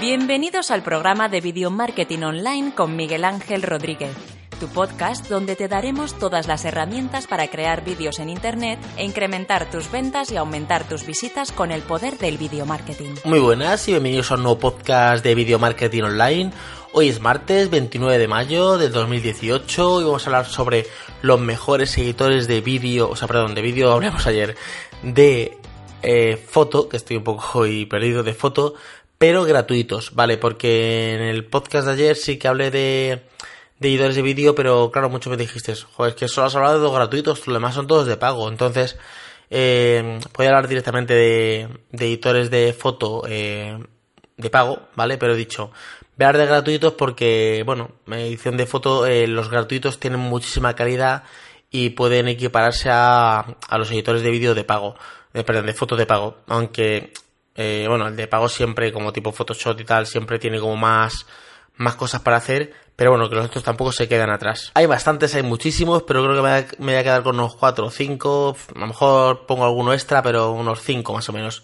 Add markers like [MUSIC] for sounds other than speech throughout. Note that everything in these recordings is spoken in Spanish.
Bienvenidos al programa de Video Marketing Online con Miguel Ángel Rodríguez, tu podcast donde te daremos todas las herramientas para crear vídeos en Internet e incrementar tus ventas y aumentar tus visitas con el poder del video marketing. Muy buenas y bienvenidos a un nuevo podcast de Video Marketing Online. Hoy es martes 29 de mayo del 2018 y vamos a hablar sobre los mejores editores de vídeo, o sea, perdón, de vídeo [LAUGHS] hablamos ayer, de eh, foto, que estoy un poco hoy perdido de foto, pero gratuitos, ¿vale? Porque en el podcast de ayer sí que hablé de, editores de vídeo, pero claro, mucho me dijiste, joder, es que solo has hablado de los gratuitos, los demás son todos de pago. Entonces, eh, voy a hablar directamente de, de editores de foto eh, de pago, ¿vale? Pero he dicho, voy a hablar de gratuitos porque, bueno, edición de foto, eh, los gratuitos tienen muchísima calidad y pueden equipararse a, a los editores de vídeo de pago, eh, perdón, de foto de pago, aunque eh, bueno, el de pago siempre, como tipo Photoshop y tal, siempre tiene como más, más cosas para hacer, pero bueno, que los otros tampoco se quedan atrás. Hay bastantes, hay muchísimos, pero creo que me voy a, quedar con unos 4 o 5, a lo mejor pongo alguno extra, pero unos 5 más o menos.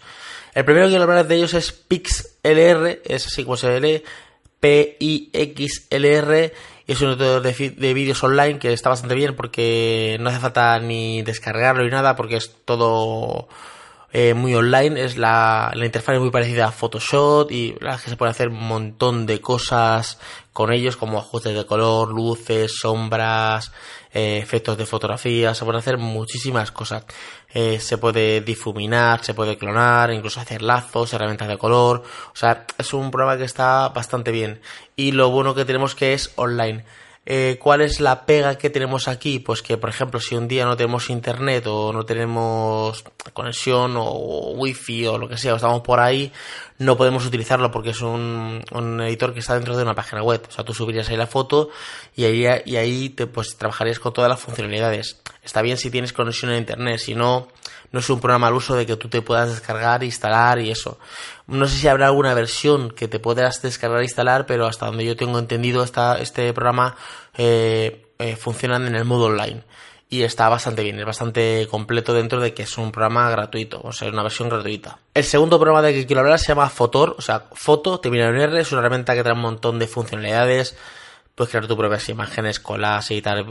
El primero que quiero hablar de ellos es PixLR, es así como se lee, P-I-X-L-R, y es un editor de, de vídeos online que está bastante bien porque no hace falta ni descargarlo ni nada porque es todo eh, muy online, es la, la interfaz es muy parecida a Photoshop y la que se puede hacer un montón de cosas con ellos como ajustes de color, luces, sombras, eh, efectos de fotografía, se pueden hacer muchísimas cosas. Eh, se puede difuminar, se puede clonar, incluso hacer lazos, herramientas de color, o sea, es un programa que está bastante bien. Y lo bueno que tenemos que es online. Eh, ¿Cuál es la pega que tenemos aquí? Pues que, por ejemplo, si un día no tenemos internet o no tenemos conexión o wifi o lo que sea, o estamos por ahí, no podemos utilizarlo porque es un, un editor que está dentro de una página web. O sea, tú subirías ahí la foto y ahí, y ahí te, pues, trabajarías con todas las funcionalidades. Está bien si tienes conexión a internet, si no, no es un programa al uso de que tú te puedas descargar, instalar y eso. No sé si habrá alguna versión que te puedas descargar e instalar, pero hasta donde yo tengo entendido está este programa eh, eh, funciona en el modo online y está bastante bien, es bastante completo dentro de que es un programa gratuito, o sea, una versión gratuita. El segundo programa de que quiero hablar se llama Fotor, o sea, Foto, termina en R, es una herramienta que trae un montón de funcionalidades, puedes crear tus propias imágenes, colas, editar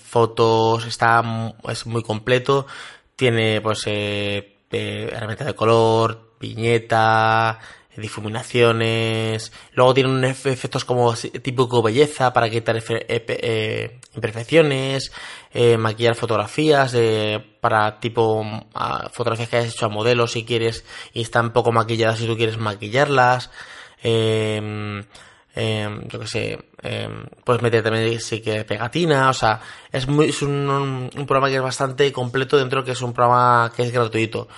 fotos, está, es muy completo, tiene pues eh, eh, herramienta de color, viñeta, difuminaciones. Luego tiene efectos como tipo belleza para quitar eh, imperfecciones, eh, maquillar fotografías eh, para tipo fotografías que hayas hecho a modelos si quieres y están poco maquilladas si tú quieres maquillarlas. Eh, yo que sé, eh, puedes meter también sí que pegatina, o sea, es muy, es un, un, programa que es bastante completo dentro que es un programa que es gratuito.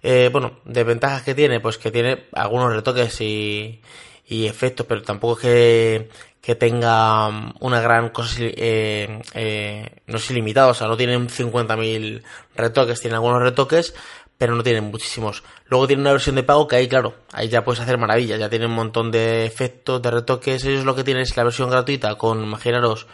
Eh, bueno, de ventajas que tiene, pues que tiene algunos retoques y, y efectos, pero tampoco que, que tenga una gran cosa, eh, eh, no es ilimitado, o sea, no tienen 50.000 retoques, tiene algunos retoques, pero no tienen muchísimos. Luego tiene una versión de pago que ahí, claro, ahí ya puedes hacer maravillas, ya tiene un montón de efectos, de retoques, ellos lo que tienen es la versión gratuita con, imaginaros,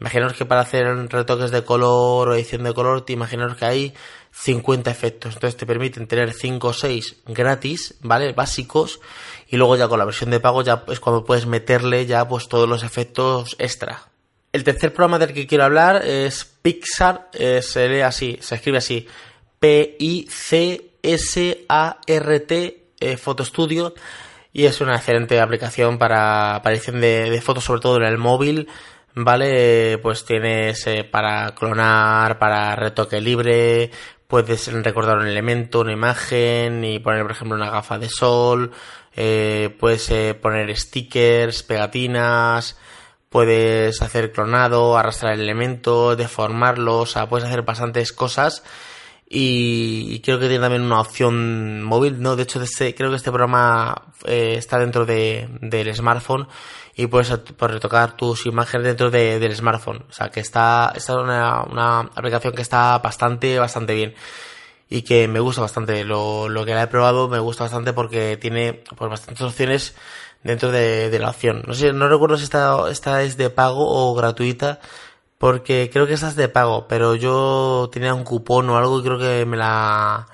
imaginaros que para hacer retoques de color o edición de color, te imaginaros que hay 50 efectos, entonces te permiten tener 5 o 6 gratis, ¿vale? Básicos, y luego ya con la versión de pago ya es cuando puedes meterle ya pues todos los efectos extra. El tercer programa del que quiero hablar es Pixar, eh, se lee así, se escribe así, P-I-C-S-A-R-T eh, Photo Studio y es una excelente aplicación para, edición de, fotos, sobre todo en el móvil. Vale, pues tienes eh, para clonar, para retoque libre, puedes recordar un elemento, una imagen y poner, por ejemplo, una gafa de sol, eh, puedes eh, poner stickers, pegatinas, puedes hacer clonado, arrastrar el elemento, deformarlo, o sea, puedes hacer bastantes cosas y, creo que tiene también una opción móvil, ¿no? De hecho, este, creo que este programa eh, está dentro de, del smartphone y puedes, retocar tus imágenes dentro de, del smartphone. O sea, que está, esta es una, una aplicación que está bastante, bastante bien y que me gusta bastante. Lo, lo que la he probado me gusta bastante porque tiene pues, bastantes opciones dentro de, de la opción. No sé, no recuerdo si esta, esta es de pago o gratuita, porque creo que esta es de pago, pero yo tenía un cupón o algo y creo que me la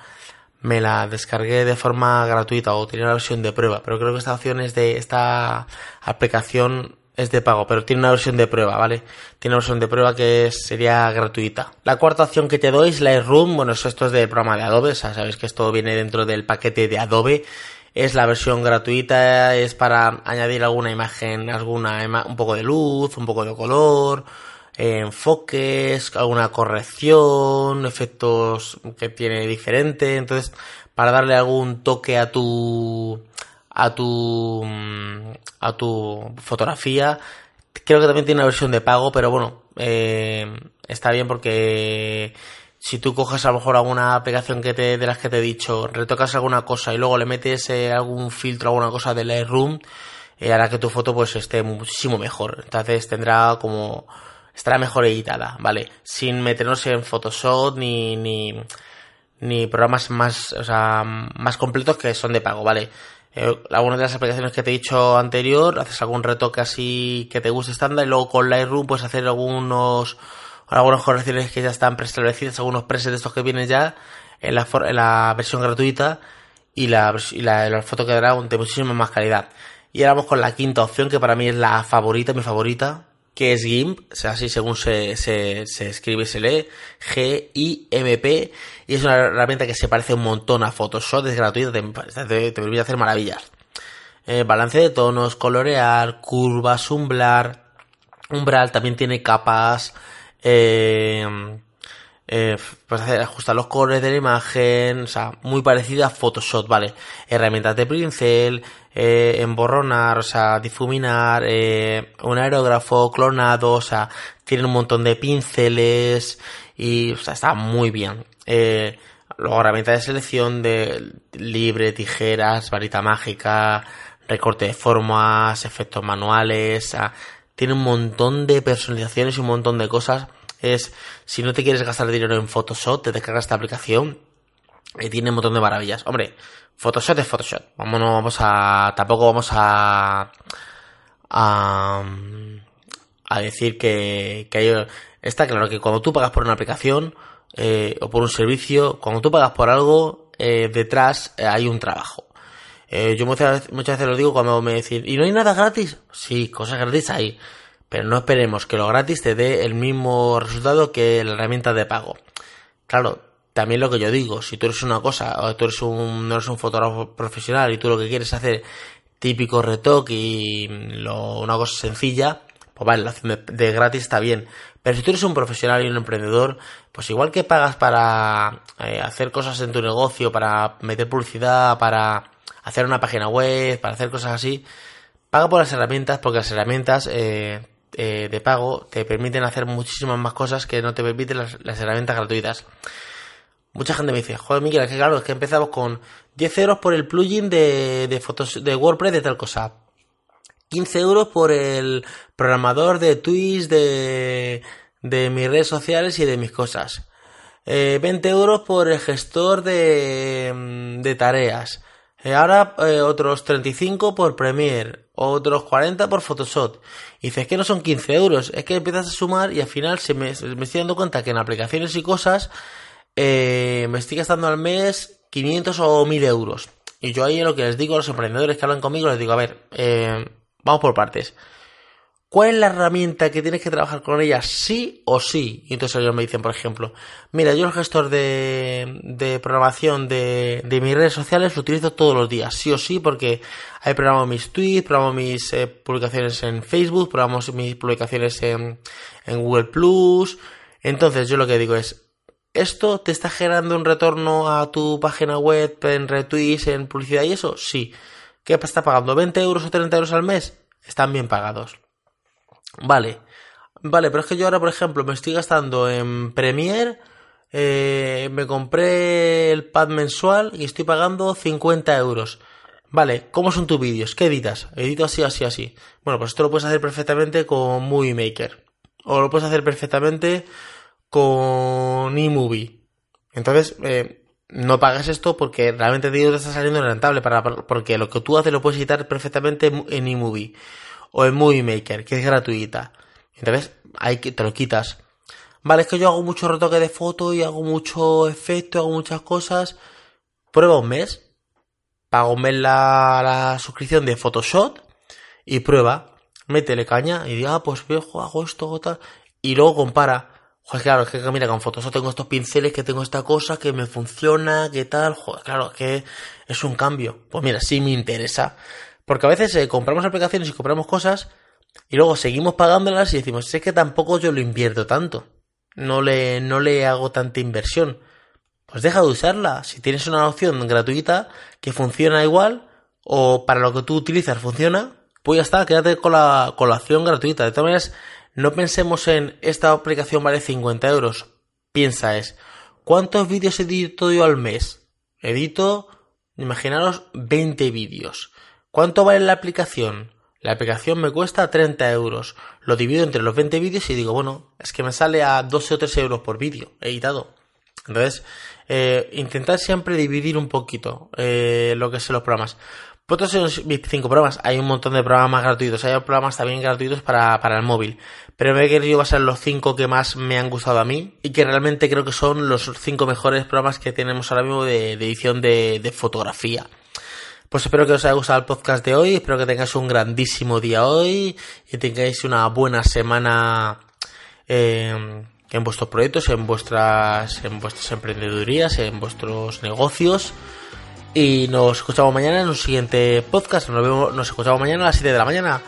me la descargué de forma gratuita o tenía la versión de prueba, pero creo que esta opción es de esta aplicación es de pago, pero tiene una versión de prueba, ¿vale? Tiene una versión de prueba que sería gratuita. La cuarta opción que te doy es Lightroom, bueno, esto es del programa de Adobe, o sea, sabéis que esto viene dentro del paquete de Adobe. Es la versión gratuita, es para añadir alguna imagen, alguna un poco de luz, un poco de color, enfoques, alguna corrección, efectos que tiene diferente, entonces para darle algún toque a tu a tu a tu fotografía creo que también tiene una versión de pago pero bueno eh, está bien porque si tú coges a lo mejor alguna aplicación que te, de las que te he dicho retocas alguna cosa y luego le metes eh, algún filtro alguna cosa de Lightroom eh, hará que tu foto pues esté muchísimo mejor. Entonces tendrá como estará mejor editada, ¿vale? Sin meternos en Photoshop ni, ni, ni programas más, o sea, más completos que son de pago, ¿vale? Eh, algunas de las aplicaciones que te he dicho anterior, haces algún retoque así que te guste estándar y luego con Lightroom puedes hacer algunos, algunas correcciones que ya están preestablecidas, algunos presets de estos que vienen ya en la, en la versión gratuita y la, y la, la foto quedará de muchísima más calidad. Y ahora vamos con la quinta opción que para mí es la favorita, mi favorita, que es GIMP, o sea, así según se, se, se escribe y se lee, G-I-M-P, y es una herramienta que se parece un montón a Photoshop, es gratuita, te, te, permite hacer maravillas. Eh, balance de tonos, colorear, curvas, umbral, umbral, también tiene capas, eh, eh, pues ajustar los colores de la imagen, o sea, muy parecida a Photoshop, ¿vale? Herramientas de pincel, eh, emborronar, o sea, difuminar, eh, un aerógrafo clonado, o sea, tiene un montón de pinceles y, o sea, está muy bien. Eh, luego herramientas de selección de libre, tijeras, varita mágica, recorte de formas, efectos manuales, o sea, tiene un montón de personalizaciones y un montón de cosas es, si no te quieres gastar dinero en Photoshop, te descargas esta aplicación y tiene un montón de maravillas. Hombre, Photoshop es Photoshop. Vámonos, vamos a, tampoco vamos a, a, a decir que, que hay, está claro que cuando tú pagas por una aplicación, eh, o por un servicio, cuando tú pagas por algo, eh, detrás eh, hay un trabajo. Eh, yo muchas, muchas veces lo digo cuando me dicen, ¿y no hay nada gratis? Sí, cosas gratis hay. Pero no esperemos que lo gratis te dé el mismo resultado que la herramienta de pago. Claro, también lo que yo digo, si tú eres una cosa, o tú eres un, no eres un fotógrafo profesional y tú lo que quieres hacer típico retoque y lo, una cosa sencilla, pues vale, la opción de, gratis está bien. Pero si tú eres un profesional y un emprendedor, pues igual que pagas para eh, hacer cosas en tu negocio, para meter publicidad, para hacer una página web, para hacer cosas así, paga por las herramientas porque las herramientas eh, eh, de pago te permiten hacer muchísimas más cosas que no te permiten las, herramientas gratuitas. Mucha gente me dice, joder Miguel, que claro, es que empezamos con 10 euros por el plugin de, fotos, de WordPress de tal cosa. 15 euros por el programador de tweets de, de mis redes sociales y de mis cosas. 20 eh, euros por el gestor de, de tareas. Eh, ahora otros 35 por Premiere otros 40 por Photoshop. Y dices que no son 15 euros, es que empiezas a sumar y al final se me, me estoy dando cuenta que en aplicaciones y cosas eh, me estoy gastando al mes 500 o 1000 euros. Y yo ahí lo que les digo a los emprendedores que hablan conmigo, les digo, a ver, eh, vamos por partes. ¿Cuál es la herramienta que tienes que trabajar con ella sí o sí? Y entonces ellos me dicen, por ejemplo, mira, yo el gestor de, de programación de, de, mis redes sociales lo utilizo todos los días, sí o sí, porque ahí programo mis tweets, programo mis eh, publicaciones en Facebook, programo mis publicaciones en, Google Plus. Entonces yo lo que digo es, ¿esto te está generando un retorno a tu página web en retweets, en publicidad y eso? Sí. ¿Qué está pagando? ¿20 euros o 30 euros al mes? Están bien pagados. Vale. Vale, pero es que yo ahora, por ejemplo, me estoy gastando en Premiere, eh, me compré el pad mensual y estoy pagando 50 euros. Vale, ¿cómo son tus vídeos? ¿Qué editas? Edito así, así, así. Bueno, pues esto lo puedes hacer perfectamente con Movie Maker. O lo puedes hacer perfectamente con eMovie. Entonces, eh, no pagas esto porque realmente te digo te está saliendo rentable para, porque lo que tú haces lo puedes editar perfectamente en eMovie o en Movie Maker, que es gratuita. Entonces, que, te lo quitas. Vale, es que yo hago mucho retoque de foto y hago mucho efecto, hago muchas cosas. prueba un mes, paga un mes la, la suscripción de Photoshop y prueba, métele caña y diga, ah, pues viejo, hago esto, tal, y luego compara. Joder, claro, es que mira, con Photoshop tengo estos pinceles, que tengo esta cosa, que me funciona, que tal, joder, claro, es que es un cambio. Pues mira, sí me interesa. Porque a veces eh, compramos aplicaciones y compramos cosas y luego seguimos pagándolas y decimos, sé que tampoco yo lo invierto tanto. No le, no le hago tanta inversión. Pues deja de usarla. Si tienes una opción gratuita que funciona igual o para lo que tú utilizas funciona, pues ya está, quédate con la, con la opción gratuita. De todas maneras, no pensemos en esta aplicación vale 50 euros. Piensa es, ¿cuántos vídeos edito yo al mes? Edito, imaginaros, 20 vídeos. ¿Cuánto vale la aplicación? La aplicación me cuesta 30 euros. Lo divido entre los 20 vídeos y digo, bueno, es que me sale a 12 o 13 euros por vídeo editado. Entonces, eh, intentad siempre dividir un poquito eh, lo que son los programas. Otros son mis cinco programas. Hay un montón de programas gratuitos. Hay programas también gratuitos para, para el móvil. Pero me he querido basar los cinco que más me han gustado a mí. Y que realmente creo que son los cinco mejores programas que tenemos ahora mismo de, edición de, de, fotografía. Pues espero que os haya gustado el podcast de hoy. Espero que tengáis un grandísimo día hoy. Y tengáis una buena semana. Eh, en vuestros proyectos, en vuestras, en vuestras emprendedurías, en vuestros negocios. Y nos escuchamos mañana en un siguiente podcast. Nos, vemos, nos escuchamos mañana a las 7 de la mañana.